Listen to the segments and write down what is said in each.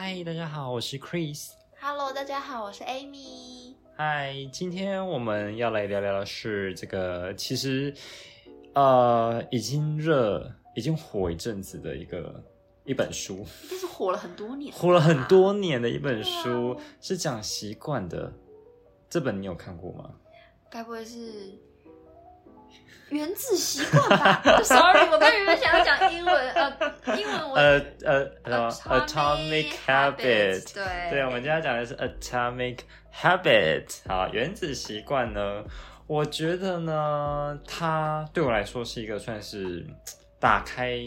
嗨，大家好，我是 Chris。Hello，大家好，我是 Amy。嗨，今天我们要来聊聊的是这个，其实呃已经热、已经火一阵子的一个一本书，应该是火了很多年，火了很。多年的一本书，啊是讲习惯的。这本你有看过吗？该不会是原子习惯吧？Sorry，我刚原本想要讲英文，呃，英文我呃呃呃，Atomic Habit。对对，我们今天讲的是 Atomic Habit。好，原子习惯呢，我觉得呢，它对我来说是一个算是打开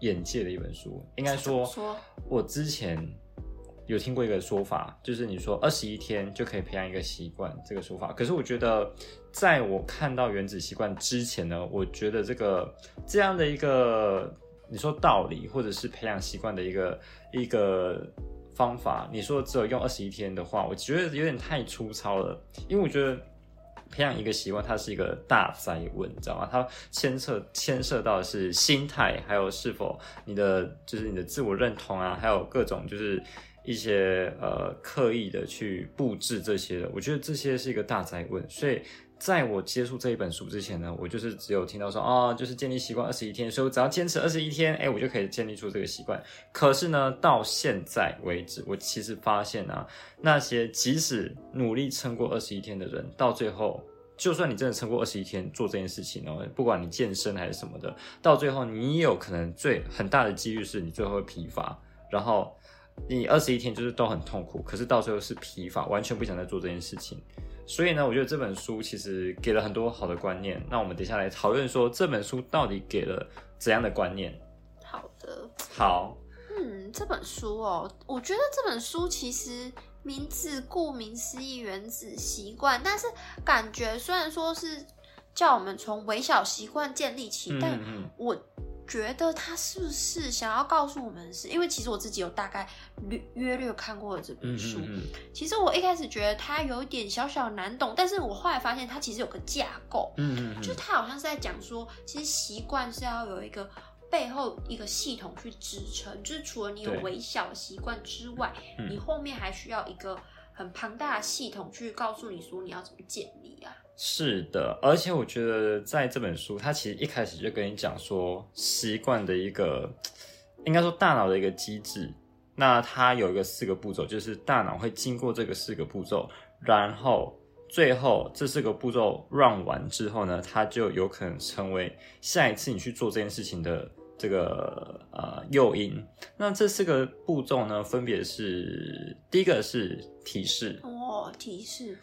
眼界的一本书。应该说，说我之前有听过一个说法，就是你说二十一天就可以培养一个习惯这个说法。可是我觉得，在我看到原子习惯之前呢，我觉得这个这样的一个你说道理，或者是培养习惯的一个一个方法，你说只有用二十一天的话，我觉得有点太粗糙了，因为我觉得。培养一个习惯，它是一个大灾问，你知道吗？它牵涉牵涉到的是心态，还有是否你的就是你的自我认同啊，还有各种就是一些呃刻意的去布置这些的。我觉得这些是一个大灾问，所以在我接触这一本书之前呢，我就是只有听到说哦，就是建立习惯二十一天，所以我只要坚持二十一天，哎，我就可以建立出这个习惯。可是呢，到现在为止，我其实发现啊，那些即使努力撑过二十一天的人，到最后。就算你真的撑过二十一天做这件事情哦，不管你健身还是什么的，到最后你也有可能最很大的几率是你最后会疲乏，然后你二十一天就是都很痛苦，可是到最后是疲乏，完全不想再做这件事情。所以呢，我觉得这本书其实给了很多好的观念。那我们等一下来讨论说这本书到底给了怎样的观念。好的，好，嗯，这本书哦，我觉得这本书其实名字顾名思义，原子习惯，但是感觉虽然说是叫我们从微小习惯建立起，但我觉得他是不是想要告诉我们的是，因为其实我自己有大概略约略看过了这本嗯书。嗯嗯其实我一开始觉得它有一点小小难懂，但是我后来发现它其实有个架构，嗯嗯嗯。就是它好像是在讲说，其实习惯是要有一个背后一个系统去支撑，就是除了你有微小的习惯之外，嗯。你后面还需要一个很庞大的系统去告诉你说你要怎么建立啊。是的，而且我觉得在这本书，它其实一开始就跟你讲说习惯的一个，应该说大脑的一个机制。那它有一个四个步骤，就是大脑会经过这个四个步骤，然后最后这四个步骤 run 完之后呢，它就有可能成为下一次你去做这件事情的这个呃诱因。那这四个步骤呢，分别是第一个是提示，哦，提示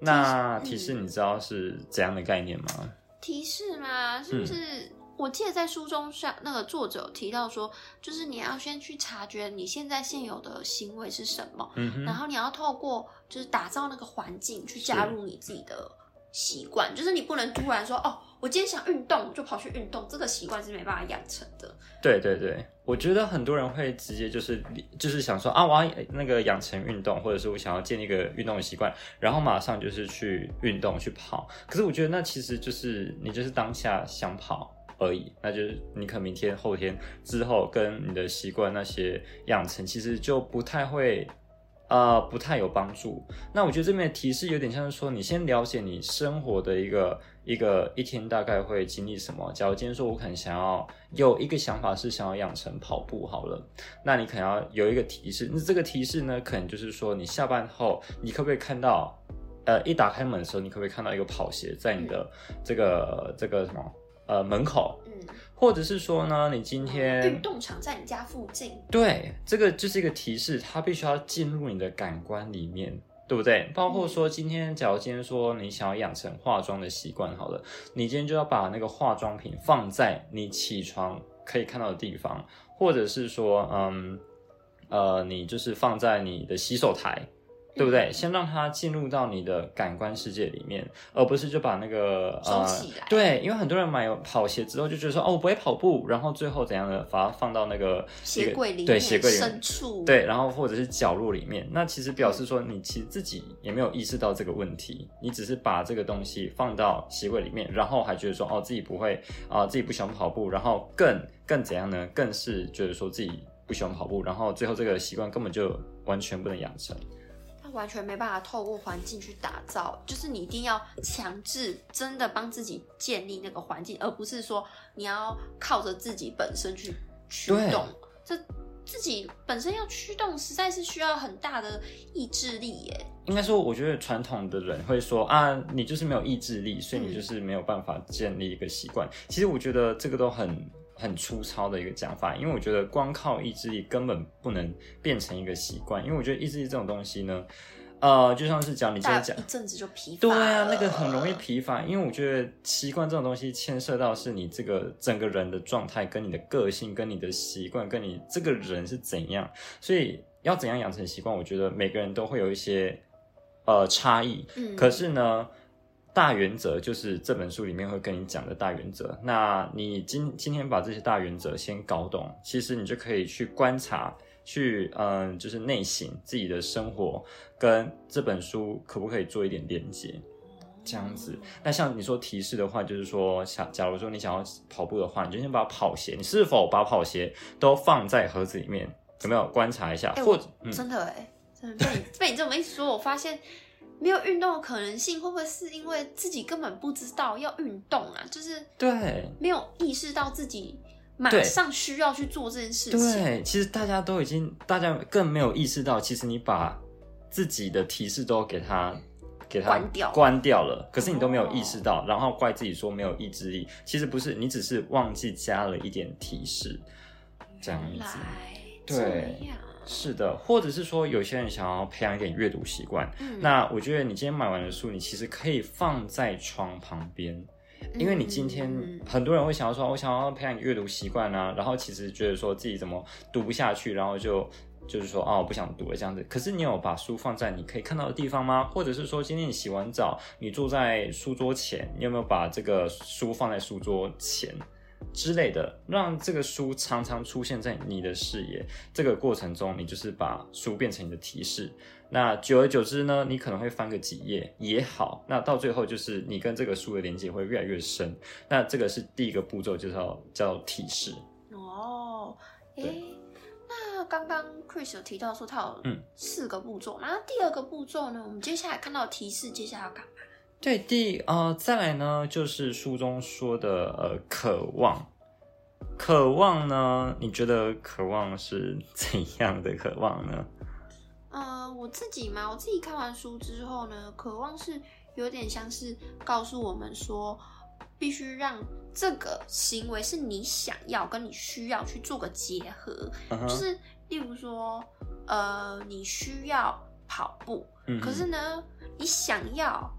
那提示你知道是怎样的概念吗？提示吗？是不是？嗯我记得在书中上那个作者有提到说，就是你要先去察觉你现在现有的行为是什么，嗯，然后你要透过就是打造那个环境去加入你自己的习惯，就是你不能突然说哦，我今天想运动就跑去运动，这个习惯是没办法养成的。对对对，我觉得很多人会直接就是就是想说啊，我要那个养成运动，或者是我想要建立一个运动的习惯，然后马上就是去运动去跑。可是我觉得那其实就是你就是当下想跑而已，那就是你可明天、后天之后跟你的习惯那些养成，其实就不太会。呃，不太有帮助。那我觉得这边的提示有点像是说，你先了解你生活的一个一个一天大概会经历什么。假如今天说我可能想要有一个想法是想要养成跑步好了，那你可能要有一个提示。那这个提示呢，可能就是说你下班后，你可不可以看到，呃，一打开门的时候，你可不可以看到一个跑鞋在你的这个这个什么呃门口，嗯，或者是说呢，你今天运动场在你家附近，对，这个就是一个提示，它必须要进入你的感官里面，对不对？包括说今天，假如今天说你想要养成化妆的习惯，好了，你今天就要把那个化妆品放在你起床可以看到的地方，或者是说，嗯，呃，你就是放在你的洗手台。对不对？先让它进入到你的感官世界里面，而不是就把那个呃收起来对，因为很多人买有跑鞋之后就觉得说哦，我不会跑步，然后最后怎样的把它放到那个鞋柜里面，对鞋柜里面深处，对，然后或者是角落里面，那其实表示说你其实自己也没有意识到这个问题，你只是把这个东西放到鞋柜里面，然后还觉得说哦自己不会啊、自己不喜欢跑步，然后更更怎样呢？更是觉得说自己不喜欢跑步，然后最后这个习惯根本就完全不能养成。他完全没办法透过环境去打造，就是你一定要强制真的帮自己建立那个环境，而不是说你要靠着自己本身去驱动。这自己本身要驱动，实在是需要很大的意志力耶。应该说，我觉得传统的人会说啊，你就是没有意志力，所以你嗯就是没有办法建立一个习惯。其实我觉得这个都很很粗糙的一个讲法，因为我觉得光靠意志力根本不能变成一个习惯，因为我觉得意志力这种东西呢，呃，就像是讲你今天讲大一。阵子就疲乏对啊，那个很容易疲乏，因为我觉得习惯这种东西牵涉到是你这个整个人的状态、跟你的个性、跟你的习惯、跟你这个人是怎样，所以要怎样养成习惯，我觉得每个人都会有一些呃差异。嗯，可是呢，大原则就是这本书里面会跟你讲的大原则。那你今今天把这些大原则先搞懂，其实你就可以去观察，去嗯，就是内省自己的生活跟这本书可不可以做一点连接。这样子，那像你说提示的话，就是说，想假如说你想要跑步的话，你就先把跑鞋，你是否把跑鞋都放在盒子里面？有没有观察一下？哎、或者嗯，真的哎、真的被你 被你这么一说，我发现没有运动的可能性，会不会是因为自己根本不知道要运动啊？就是对，没有意识到自己马上需要去做这件事情。对，其实大家都已经，大家更没有意识到，其实你把自己的提示都给他给他关掉关掉了，可是你都没有意识哦到，然后怪自己说没有意志力，其实不是，你只是忘记加了一点提示，这样子。对是的，或者是说有些人想要培养一点阅读习惯，嗯那我觉得你今天买完的书，你其实可以放在床旁边。因为你今天嗯很多人会想要说，我想要培养阅读习惯啊，然后其实觉得说自己怎么读不下去，然后就就是说啊，我不想读了这样子。可是你有把书放在你可以看到的地方吗？或者是说今天你洗完澡，你坐在书桌前，你有没有把这个书放在书桌前之类的，让这个书常常出现在你的视野？这个过程中，你就是把书变成你的提示。那久而久之呢，你可能会翻个几页也好，那到最后就是你跟这个书的连接会越来越深。那这个是第一个步骤，就是要叫提示。哦，对诶，那刚刚 Chris 有提到说他有嗯四个步骤，那第二个步骤呢？我们接下来看到提示，接下来要干嘛？对，第呃，再来呢，就是书中说的呃，渴望。渴望呢？你觉得渴望是 怎样的渴望呢？呃，我自己嘛，我自己看完书之后呢，渴望是有点像是告诉我们说，必须让这个行为是你想要跟你需要去做个结合，就是例如说，呃，你需要跑步，嗯可是呢，你想要，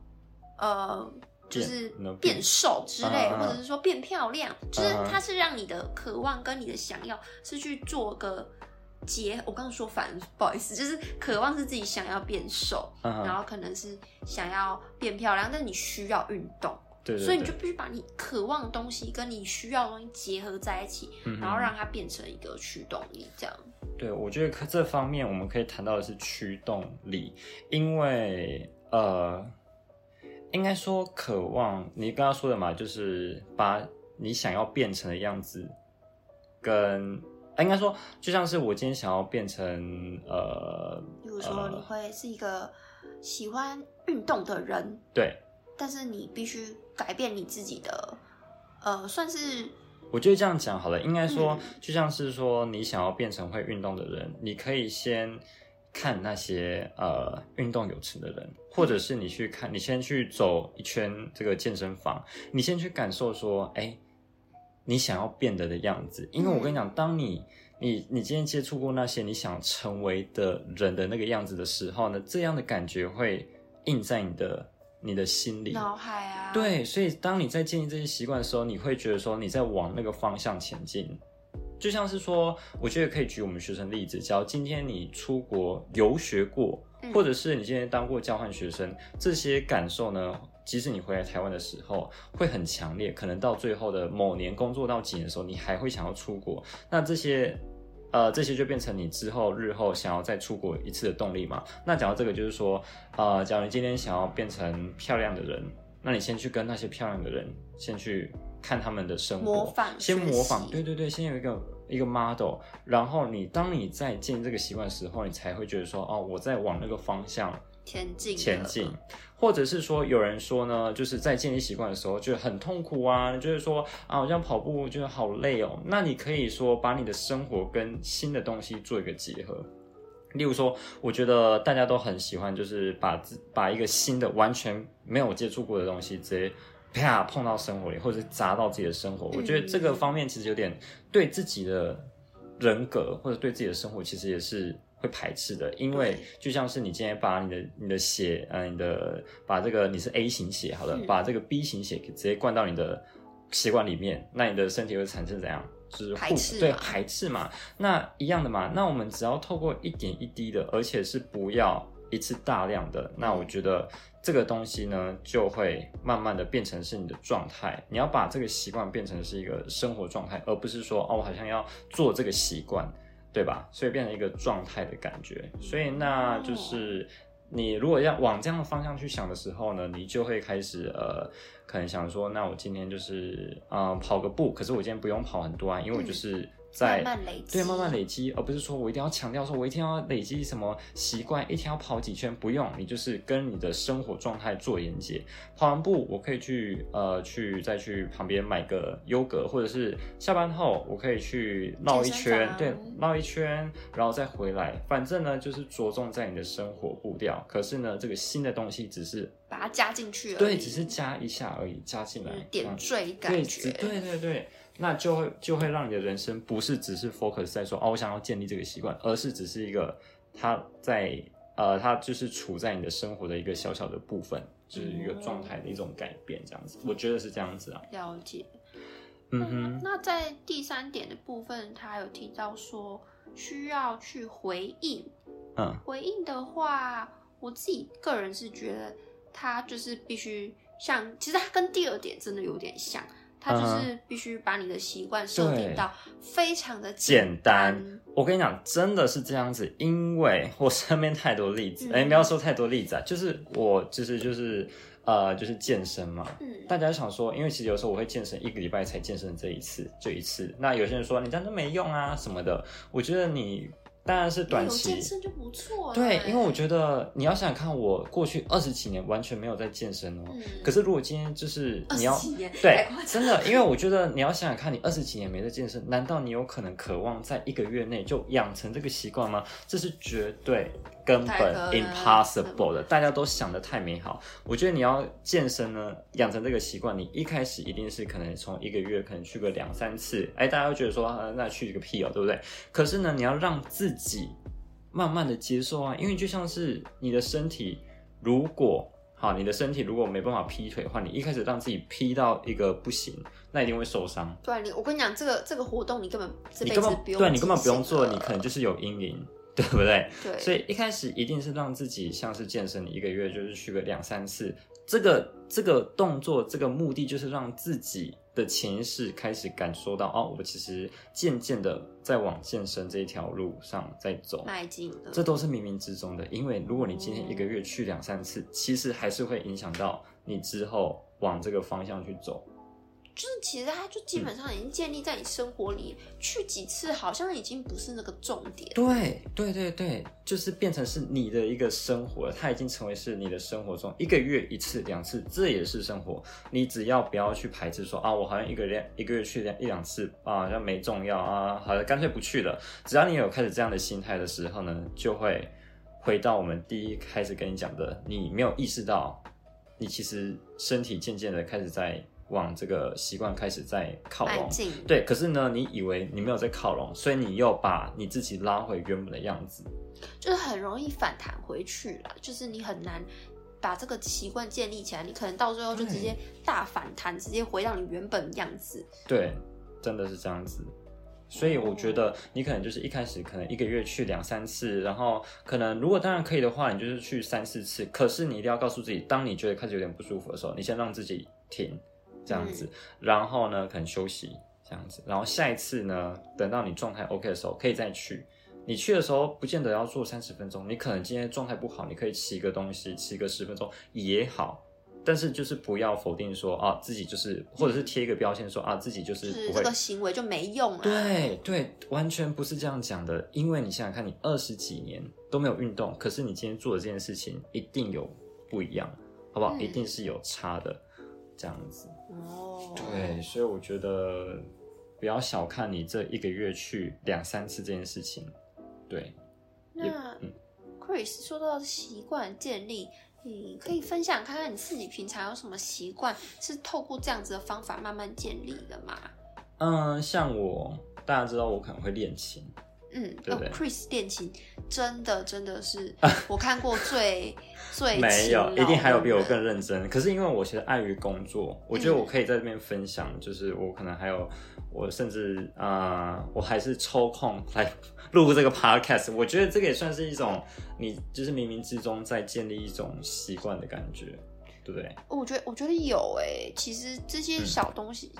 呃。就是变变瘦之类，或者是说变漂亮，就是它是让你的渴望跟你的想要是去做个结。我刚刚说反，不好意思，就是渴望是自己想要变瘦，嗯然后可能是想要变漂亮，但你需要运动，对所以你就必须把你渴望的东西跟你需要的东西结合在一起，嗯然后让它变成一个驱动力，这样。对，我觉得可这方面我们可以谈到的是驱动力，因为呃，应该说渴望，你刚刚说的嘛，就是把你想要变成的样子跟，呃应该说就像是我今天想要变成呃，比如说，你会是一个喜欢运动的人，对，但是你必须改变你自己的，呃，算是我觉得这样讲好了，应该说嗯。就像是说你想要变成会运动的人，你可以先看那些呃运动有成的人，或者是你去看，你先去走一圈这个健身房，你先去感受说，哎，你想要变得的样子。因为我跟你讲，当你你你今天接触过那些你想成为的人的那个样子的时候呢，这样的感觉会印在你的你的心里。脑海啊，，对，所以当你在建立这些习惯的时候，你会觉得说你在往那个方向前进。就像是说，我觉得可以举我们学生例子，假如今天你出国游学过，嗯或者是你今天当过交换学生，这些感受呢，即使你回来台湾的时候会很强烈，可能到最后的某年工作到几年的时候，你还会想要出国。那这些。呃，这些就变成你之后日后想要再出国一次的动力嘛？那讲到这个，就是说，呃，假如你今天想要变成漂亮的人，那你先去跟那些漂亮的人，先去看他们的生活，模仿先模仿，习。对对对，先有一个一个 model，然后你当你在建立这个习惯的时候，你才会觉得说，哦，我在往那个方向前进，前进，或者是说有人说呢，就是在建立习惯的时候就很痛苦啊，就是说啊，我这样跑步觉得好累哦。那你可以说把你的生活跟新的东西做一个结合，例如说，我觉得大家都很喜欢，就是把自把一个新的完全没有接触过的东西直接啪碰到生活里，或者是砸到自己的生活。我觉得这个方面其实有点对自己的人格或者对自己的生活其实也是。会排斥的，因为就像是你今天把你的你的血，呃，你的把这个你是 A 型血，好了，把这个 B 型血直接灌到你的血管里面，那你的身体会产生怎样？就是排斥，对排斥嘛。那一样的嘛。那我们只要透过一点一滴的，而且是不要一次大量的，那我觉得这个东西呢，就会慢慢的变成是你的状态。你要把这个习惯变成是一个生活状态，而不是说哦，我好像要做这个习惯。对吧？所以变成一个状态的感觉。所以那就是你如果要往这样的方向去想的时候呢，你就会开始呃，可能想说，那我今天就是嗯跑个步，可是我今天不用跑很多啊，因为我就是。在对慢慢累积，而不是说我一定要强调说，我一定要累积什么习惯，一天要跑几圈，不用，你就是跟你的生活状态做连接。跑完步，我可以去呃去再去旁边买个优格，或者是下班后我可以去绕一圈，对，绕一圈，然后再回来。反正呢，就是着重在你的生活步调。可是呢，这个新的东西只是把它加进去，对，只是加一下而已，加进来点缀感觉，对对对。那就会就会让你的人生不是只是 focus 在说哦，我想要建立这个习惯，而是只是一个它在呃，它就是处在你的生活的一个小小的部分，就是一个状态的一种改变，这样子，我觉得是这样子啊。了解。嗯哼。那在第三点的部分，他有提到说需要去回应。嗯。回应的话，我自己个人是觉得他就是必须像，其实他跟第二点真的有点像。它就是必须把你的习惯设定到非常的简单。我跟你讲，真的是这样子，因为我身边太多例子，哎，不要说太多例子啊，就是我就是就是呃就是健身嘛。嗯。大家想说，因为其实有时候我会健身一个礼拜才健身这一次，就一次。那有些人说你这样都没用啊什么的，我觉得你。当然是短期健身就不错。对，因为我觉得你要想想看，我过去二十几年完全没有在健身哦。可是如果今天就是你要对，真的，因为我觉得你要想想看，你二十几年没在健身，难道你有可能渴望在一个月内就养成这个习惯吗？这是绝对。根本 impossible 的，大家都想的太美好。我觉得你要健身呢，养成这个习惯，你一开始一定是可能从一个月可能去个两三次，哎，大家会觉得说，那去个屁哦，对不对？可是呢，你要让自己慢慢的接受啊，因为就像是你的身体，如果好，你的身体如果没办法劈腿的话，你一开始让自己劈到一个不行，那一定会受伤。对，你我跟你讲，这个这个活动你根本这辈子不用，对你根本不用做，你可能就是有阴影。对不对？对，所以一开始一定是让自己像是健身，一个月就是去个两三次。这个这个动作，这个目的就是让自己的潜意识开始感受到，哦，我其实渐渐的在往健身这一条路上在走，迈进的这都是冥冥之中的。因为如果你今天一个月去两三次，其实还是会影响到你之后往这个方向去走。就是其实它就基本上已经建立在你生活里，去几次好像已经不是那个重点。对对对对，就是变成是你的一个生活，它已经成为是你的生活中一个月一次两次，这也是生活。你只要不要去排斥说啊，我好像一个月一个月去两一两次啊，好像没重要啊，好像干脆不去了。只要你有开始这样的心态的时候呢，就会回到我们第一开始跟你讲的，你没有意识到，你其实身体渐渐的开始在。往这个习惯开始在靠拢，对，可是呢，你以为你没有在靠拢，所以你又把你自己拉回原本的样子，就是很容易反弹回去了，就是你很难把这个习惯建立起来，你可能到最后就直接大反弹，直接回到你原本样子。对，真的是这样子，所以我觉得你可能就是一开始可能一个月去两三次，然后可能如果当然可以的话，你就是去三四次，可是你一定要告诉自己，当你觉得开始有点不舒服的时候，你先让自己停。这样子，然后呢，可能休息这样子，然后下一次呢，等到你状态 OK 的时候，可以再去。你去的时候，不见得要做三十分钟，你可能今天状态不好，你可以骑个东西，骑个十分钟也好。但是就是不要否定说啊自己就是，或者是贴一个标签说啊自己就就是是不会这个行为就没用啊。对对，完全不是这样讲的。因为你想想看，你二十几年都没有运动，可是你今天做的这件事情一定有不一样，好不好？嗯一定是有差的，这样子。哦，对，所以我觉得不要小看你这一个月去两三次这件事情。对，那嗯 Chris 说到习惯建立，你可以分享看看你自己平常有什么习惯是透过这样子的方法慢慢建立的吗？嗯，像我大家知道我可能会练琴，嗯，对不对哦，Chris 练琴真的真的是我看过最 最没有，一定还有比我更认真。可是因为我其实碍于工作，我觉得我可以在这边分享，就是我可能还有，我甚至啊、呃我还是抽空来录这个 podcast。我觉得这个也算是一种你就是冥冥之中在建立一种习惯的感觉，对不对？我觉得我觉得有诶、其实这嗯些小东西、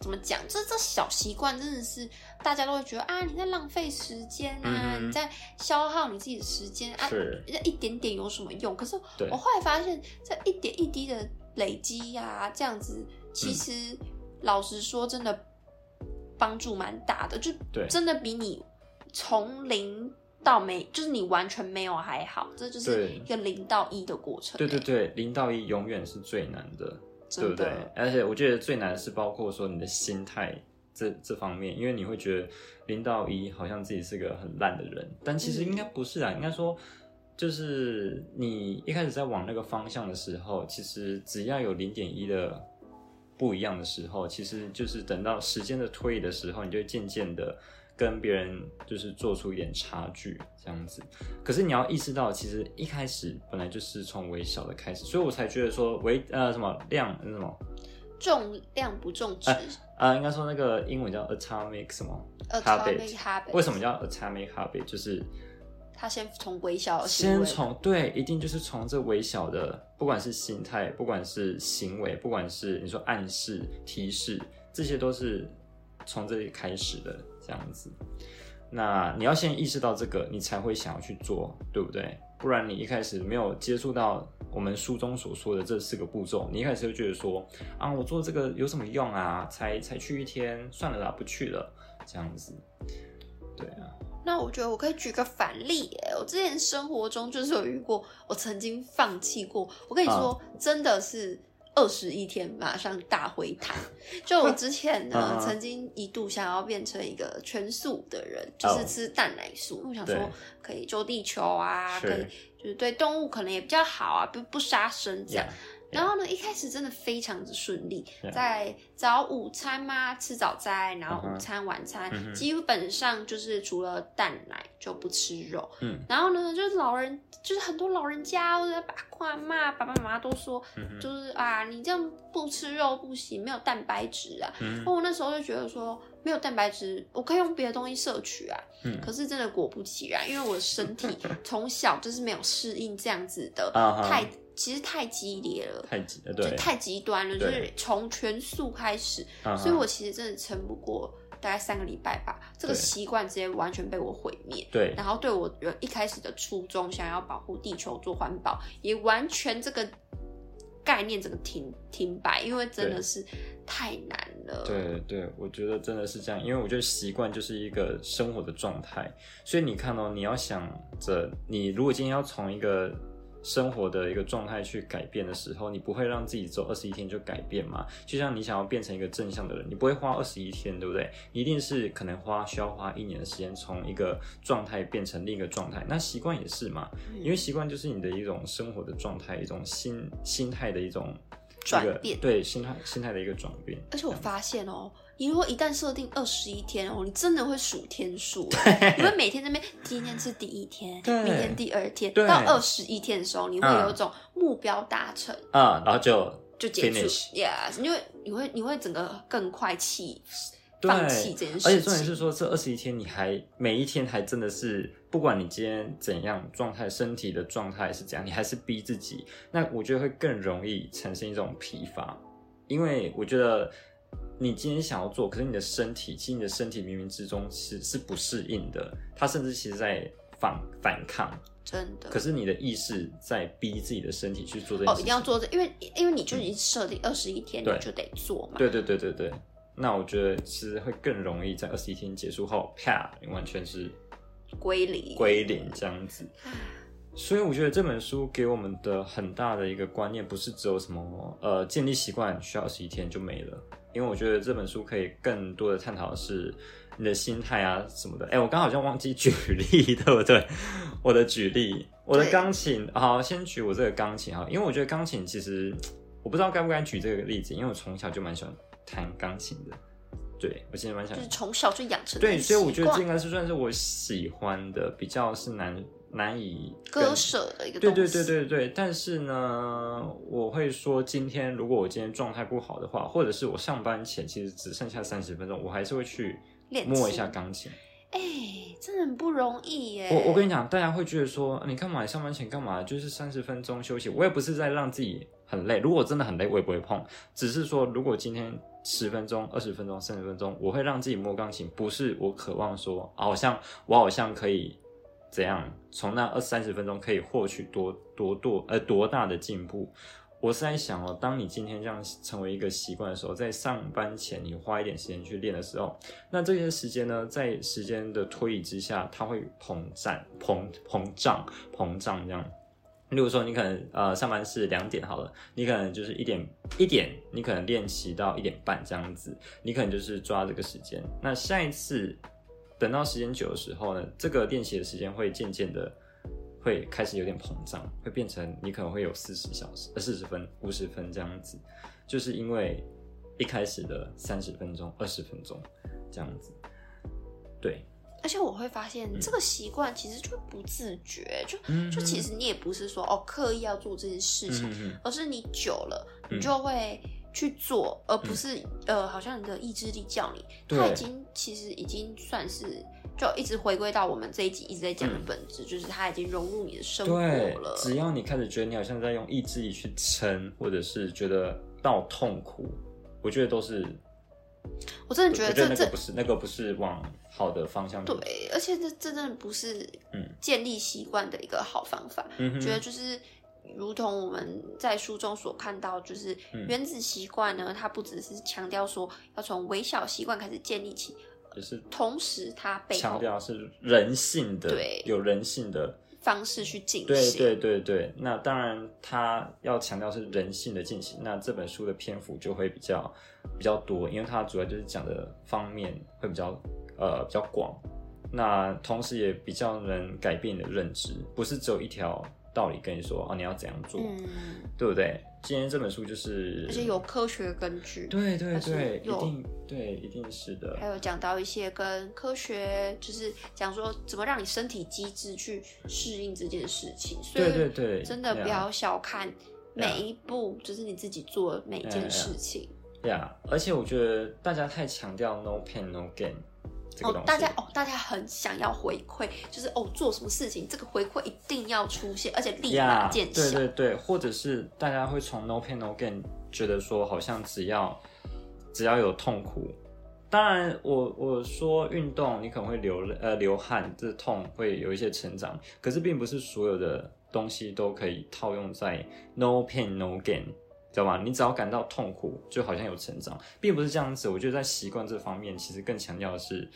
怎么讲？这这小习惯真的是大家都会觉得啊，你在浪费时间啊，嗯你在消耗你自己的时间啊，一点点有什么用？可是我后来发现，这一点一滴的累积呀、这样子其嗯。实、老实说，真的帮助蛮大的，就真的比你从零到没，就是你完全没有还好，这就是一个零到一的过程、欸对对对，零到一永远是最难的，对不对？而且我觉得最难的是包括说你的心态这这方面，因为你会觉得零到一好像自己是个很烂的人，但其实应该不是啊，应该说就是你一开始在往那个方向的时候，其实只要有零点一的不一样的时候，其实就是等到时间的推移的时候，你就渐渐的。跟别人就是做出一点差距，这样子。可是你要意识到，其实一开始本来就是从微小的开始，所以我才觉得说微呃什么量那什么重量不重质、呃，应该说那个英文叫 atomic 什么 atomic habit。为什么叫 atomic habit？就是他先从微小的先，从对，一定就是从这微小的，不管是心态，不管是行为，不管是你说暗示、提示，这些都是从这里开始的，这样子。那你要先意识到这个，你才会想要去做，对不对？不然你一开始没有接触到我们书中所说的这四个步骤，你一开始就觉得说啊，我做这个有什么用啊？才才去一天，算了啦，不去了，这样子。对啊，那我觉得我可以举个反例耶，我之前生活中就是有遇过，我曾经放弃过。我跟你说，嗯真的是二十一天马上大回弹。就我之前呢，嗯曾经一度想要变成一个全素的人，就是哦吃蛋奶素。我想说可以救地球啊，是可以就是对动物可能也比较好啊，不不杀生这样。然后呢，一开始真的非常的顺利在早午餐嘛，吃早餐，然后午餐、晚餐基本上就是除了蛋奶就不吃肉。嗯。然后呢，就是老人，就是很多老人家或者爸爸妈、爸爸妈妈都说，就是啊，你这样不吃肉不行，没有蛋白质啊。嗯哦，我那时候就觉得说，没有蛋白质，我可以用别的东西摄取啊。嗯。可是真的果不其然，因为我的身体从小就是没有适应这样子的，太其实太激烈了。太极呃对，就太极端了，就是从全素开始，所以我其实真的撑不过大概三个礼拜吧，这个对习惯直接完全被我毁灭。对然后对我原一开始的初衷，想要保护地球、做环保，也完全这个概念整个停停摆，因为真的是太难了。对对，我觉得真的是这样，因为我觉得习惯就是一个生活的状态，所以你看哦，你要想着，你如果今天要从一个生活的一个状态去改变的时候，你不会让自己走二十一天就改变嘛？就像你想要变成一个正向的人，你不会花二十一天，对不对？你一定是可能花需要花一年的时间，从一个状态变成另一个状态。那习惯也是嘛，嗯因为习惯就是你的一种生活的状态，一种心心态的一种转变对心态心态的一个转变。而且我发现哦，你如果一旦设定二十一天哦，你真的会数天数，你会每天在那边，今天是第一天，明天第二天，到二十一天的时候，你会嗯有一种目标达成。啊、然后就就结束。finish，yes，你会你会你会整个更快弃对放弃这件事情，而且重点是说，这二十一天你还每一天还真的是，不管你今天怎样状态，身体的状态是怎样，你还是逼自己。那我觉得会更容易产生一种疲乏，因为我觉得你今天想要做，可是你的身体，其实你的身体冥冥之中是是不适应的，它甚至其实在反反抗，真的。可是你的意识在逼自己的身体去做这件哦，事情。一定要做这，因为因为你就已经设定二十一天，你就得做嘛。对对对对对，那我觉得其实会更容易在二十一天结束后，啪，你完全是归零。归零这样子。所以我觉得这本书给我们的很大的一个观念，不是只有什么呃建立习惯需要二十一天就没了，因为我觉得这本书可以更多的探讨的是你的心态啊什么的。哎，我刚好像忘记举例，对不对？我的举例，我的对钢琴，好，先举我这个钢琴哈，因为我觉得钢琴其实我不知道该不该举这个例子，因为我从小就蛮喜欢弹钢琴的，对我其实蛮想就是从小就养成对，所以我觉得这应该是算是我喜欢的，比较是难难以割舍的一个对对东西。对对对，但是呢，我会说，今天如果我今天状态不好的话，或者是我上班前其实只剩下三十分钟，我还是会去练摸一下钢琴。哎、真的很不容易耶。我我跟你讲，大家会觉得说，你干嘛？你上班前干嘛？就是三十分钟休息。我也不是在让自己很累，如果真的很累，我也不会碰。只是说，如果今天十分钟、二十分钟、三十分钟，我会让自己摸钢琴，不是我渴望说，啊好像我好像可以怎样，从那二三十分钟可以获取多多多呃多大的进步。我是在想哦，当你今天这样成为一个习惯的时候，在上班前你花一点时间去练的时候，那这些时间呢，在时间的推移之下，它会膨胀、膨膨胀、膨胀这样。例如说，你可能呃上班是两点好了，你可能就是一点一点，你可能练习到一点半这样子，你可能就是抓这个时间。那下一次等到时间久的时候呢，这个练习的时间会渐渐的会开始有点膨胀，会变成你可能会有四十小时、呃四十分、五十分这样子，就是因为一开始的三十分钟、二十分钟这样子，对，而且我会发现这个习惯其实就不自觉，就嗯就其实你也不是说哦刻意要做这件事情，嗯嗯。而是你久了嗯。你就会去做，而不是呃好像你的意志力叫你，对它已经其实已经算是就一直回归到我们这一集一直在讲的本质，就是他已经融入你的生活了，。只要你开始觉得你好像在用意志力去撑，或者是觉得到痛苦，我觉得都是，我真的觉得这这不是那个不是往好的方向。对，而且这这真的不是嗯建立习惯的一个好方法。嗯哼觉得就是如同我们在书中所看到，就是嗯原子习惯呢，它不只是强调说要从微小习惯开始建立起，就是同时它背强调是人性的，对有人性的，方式去进行。对对对对。那当然，它要强调是人性的进行，那这本书的篇幅就会比较比较多，因为它主要就是讲的方面会比较呃比较广，那同时也比较能改变你的认知，不是只有一条道理跟你说哦你要怎样做，嗯，对不对？今天这本书就是，而且有科学根据。对对对，一定对，一定是的还，有讲到一些跟科学，就是讲说怎么让你身体机制去适应这件事情，所以对对对，真的不要小看每一步，就是你自己做每一件事情。对啊而且我觉得大家太强调 no pain no gain 这个东哦，大家哦，大家很想要回馈，就是哦，做什么事情，这个回馈一定要出现，而且立马见效。对对对，或者是大家会从 no pain no gain 觉得说，好像只要只要有痛苦，当然我我说运动你可能会流泪呃流汗，这痛会有一些成长，可是并不是所有的东西都可以套用在 no pain no gain。知道吧？你只要感到痛苦，就好像有成长，并不是这样子。我觉得在习惯这方面，其实更强调的是，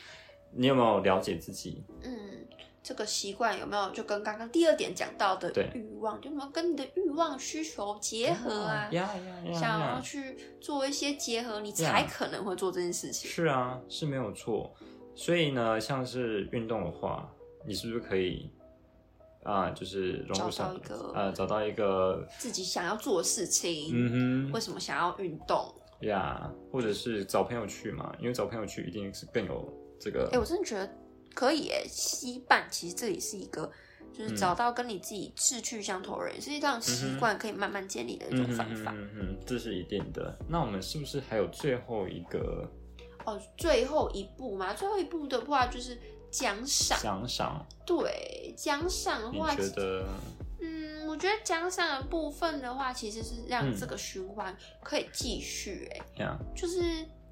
你有没有了解自己？嗯，这个习惯有没有就跟刚刚第二点讲到的欲望，有没有跟你的欲望需求结合啊？呀呀呀想要！去做一些结合，你才可能会做这件事情。是啊，是没有错。所以呢，像是运动的话，你是不是可以啊、就是找上到一个呃，找到一个自己想要做的事情，嗯哼为什么想要运动？呀或者是找朋友去嘛，因为找朋友去一定是更有这个哎、我真的觉得可以诶，稀办其实这里是一个，就是找到跟你自己志趣相投的人，是一种习惯可以慢慢建立的一种方法。嗯哼嗯哼，这是一定的。那我们是不是还有最后一个哦，最后一步嘛，最后一步的话就是奖赏。奖赏？对，奖赏的你话，觉得？嗯，我觉得奖赏的部分的话，其实是让嗯这个循环可以继续。哎、嗯，就是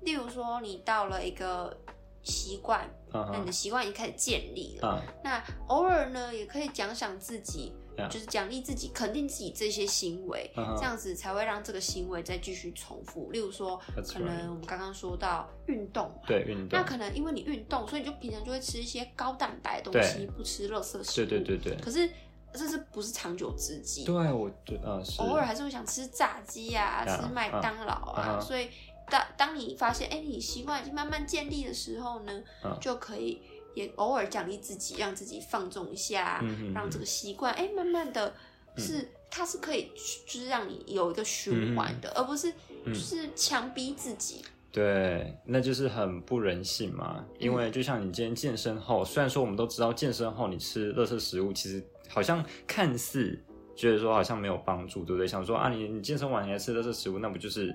例如说，你到了一个习惯，嗯那你的哼习惯已经开始建立了。嗯那偶尔呢，也可以奖赏自己就是奖励自己、肯定自己这些行为这样子才会让这个行为再继续重复。例如说可能我们刚刚说到运动嘛，对运动那，可能因为你运动，所以你就平常就会吃一些高蛋白的东西，不吃垃圾食物。对对对对可是这是不是长久之计？对，我觉得偶尔还是会想吃炸鸡啊，啊吃麦当劳啊，所以当当你发现，哎、你习惯已经慢慢建立的时候呢，嗯就可以也偶尔奖励自己，让自己放纵一下，嗯让这个习惯，哎、慢慢的是、它是可以，就是让你有一个循环嗯的，而不是就是强逼自己。对，那就是很不人性嘛。因为就像你今天健身后，虽然说我们都知道健身后你吃垃圾食物，其实好像看似觉得说好像没有帮助，对不对？想说啊，你你健身完你还吃垃圾食物，那不就是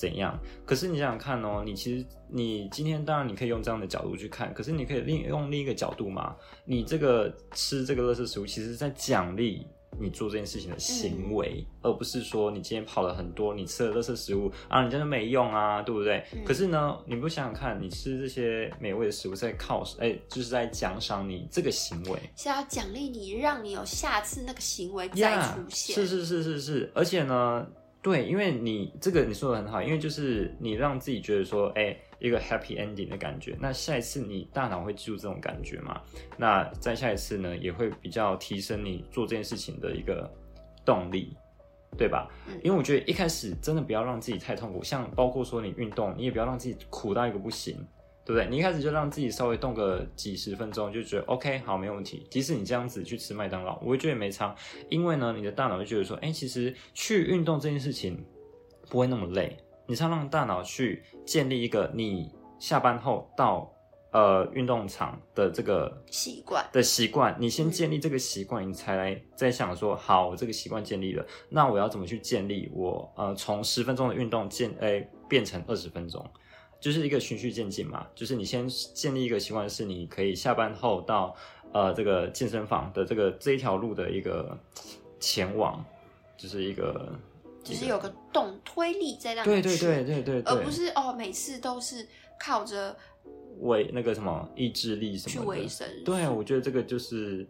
怎样？可是你想想看哦，你其实你今天当然你可以用这样的角度去看，可是你可以另用另一个角度嘛。你这个吃这个垃圾食物，其实是在奖励你做这件事情的行为，而不是说你今天跑了很多，你吃了垃圾食物啊，你真的没用啊，对不对？嗯可是呢，你不想想看，你吃这些美味的食物在靠，哎，就是在奖赏你这个行为。是要奖励你，让你有下次那个行为再出现。是是是是是，而且呢，对，因为你这个你说的很好，因为就是你让自己觉得说，哎、一个 happy ending 的感觉，那下一次你大脑会记住这种感觉嘛？那在下一次呢，也会比较提升你做这件事情的一个动力。对吧？嗯因为我觉得一开始真的不要让自己太痛苦，像包括说你运动，你也不要让自己苦到一个不行，对不对？你一开始就让自己稍微动个几十分钟，就觉得 OK 好没问题。即使你这样子去吃麦当劳，我会觉得没差，因为呢，你的大脑会觉得说，哎、其实去运动这件事情不会那么累。你是要让大脑去建立一个你下班后到呃运动场的这个习惯。的习惯，你先建立这个习惯，你才来再想说，好，我这个习惯建立了，那我要怎么去建立我呃从十分钟的运动建诶、变成二十分钟，就是一个循序渐进嘛，就是你先建立一个习惯，是你可以下班后到呃这个健身房的这个这一条路的一个前往，就是一个就是有个动推力在让你对对对对对对，而不是哦，每次都是靠着为那个什么意志力什么去维生。对，我觉得这个就是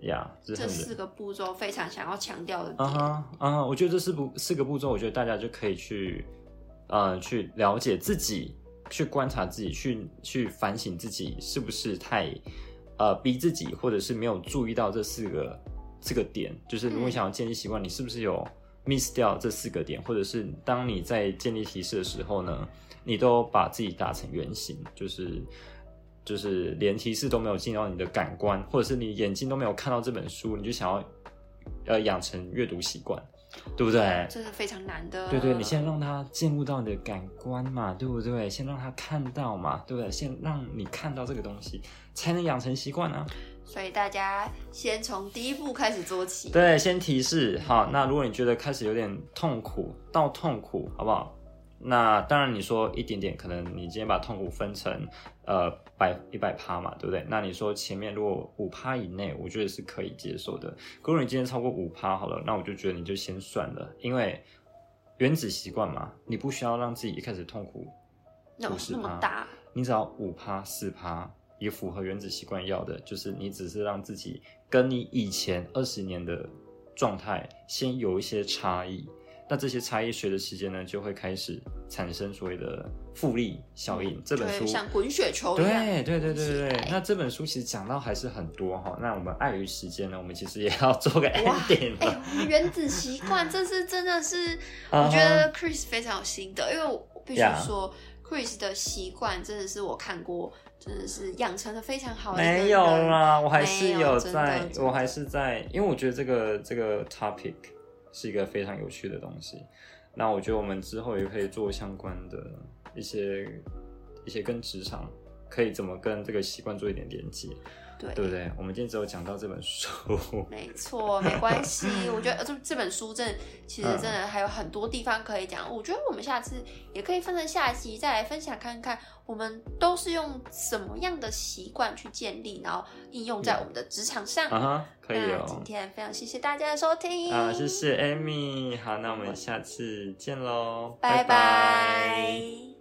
呀，这这四个步骤非常想要强调的啊点。哈啊哈，我觉得这四步四个步骤，我觉得大家就可以去呃去了解自己，去观察自己，去去反省自己是不是太呃逼自己，或者是没有注意到这四个这个点。就是如果你想要建立习惯，你是不是有 miss 掉这四个点，或者是当你在建立提示的时候呢，你都把自己打成圆形，就是。就是连提示都没有进到你的感官，或者是你眼睛都没有看到这本书，你就想要呃养成阅读习惯，对不对？这是非常难的。对对，你先让他进入到你的感官嘛，对不对？先让他看到嘛，对不对？先让你看到这个东西，才能养成习惯啊。所以大家先从第一步开始做起。对，先提示好。那如果你觉得开始有点痛苦，到痛苦，好不好？那当然，你说一点点，可能你今天把痛苦分成呃百一百趴嘛，对不对？那你说前面如果五趴以内，我觉得是可以接受的。如果你今天超过五趴好了，那我就觉得你就先算了，因为原子习惯嘛，你不需要让自己一开始痛苦那么50%那么大，你只要五趴四趴，也符合原子习惯要的，就是你只是让自己跟你以前二十年的状态先有一些差异。那这些差异随着时间呢，就会开始产生所谓的复利效应。这本书像滚雪球一样。对对对对对对，那这本书其实讲到还是很多哈。那我们碍于时间呢，我们其实也要做个 ending 原子习惯，这是真的是，我觉得 Chris 非常有心得，因为我必须说，Chris 的习惯真的是我看过，真的是养成的非常好。没有啦，我还是有在我还是在，因为我觉得这个这个 topic 是一个非常有趣的东西。那我觉得我们之后也可以做相关的一些一些跟职场可以怎么跟这个习惯做一点连接，对对不对？我们今天只有讲到这本书，没错，没关系。我觉得这这本书真的，其实嗯真的还有很多地方可以讲。我觉得我们下次也可以分成下集再来分享看看，我们都是用什么样的习惯去建立，然后应用在我们的职场上。啊哈，可以哦今哦。天非常谢谢大家的收听啊，谢谢 Amy，好，那我们下次见喽，拜拜拜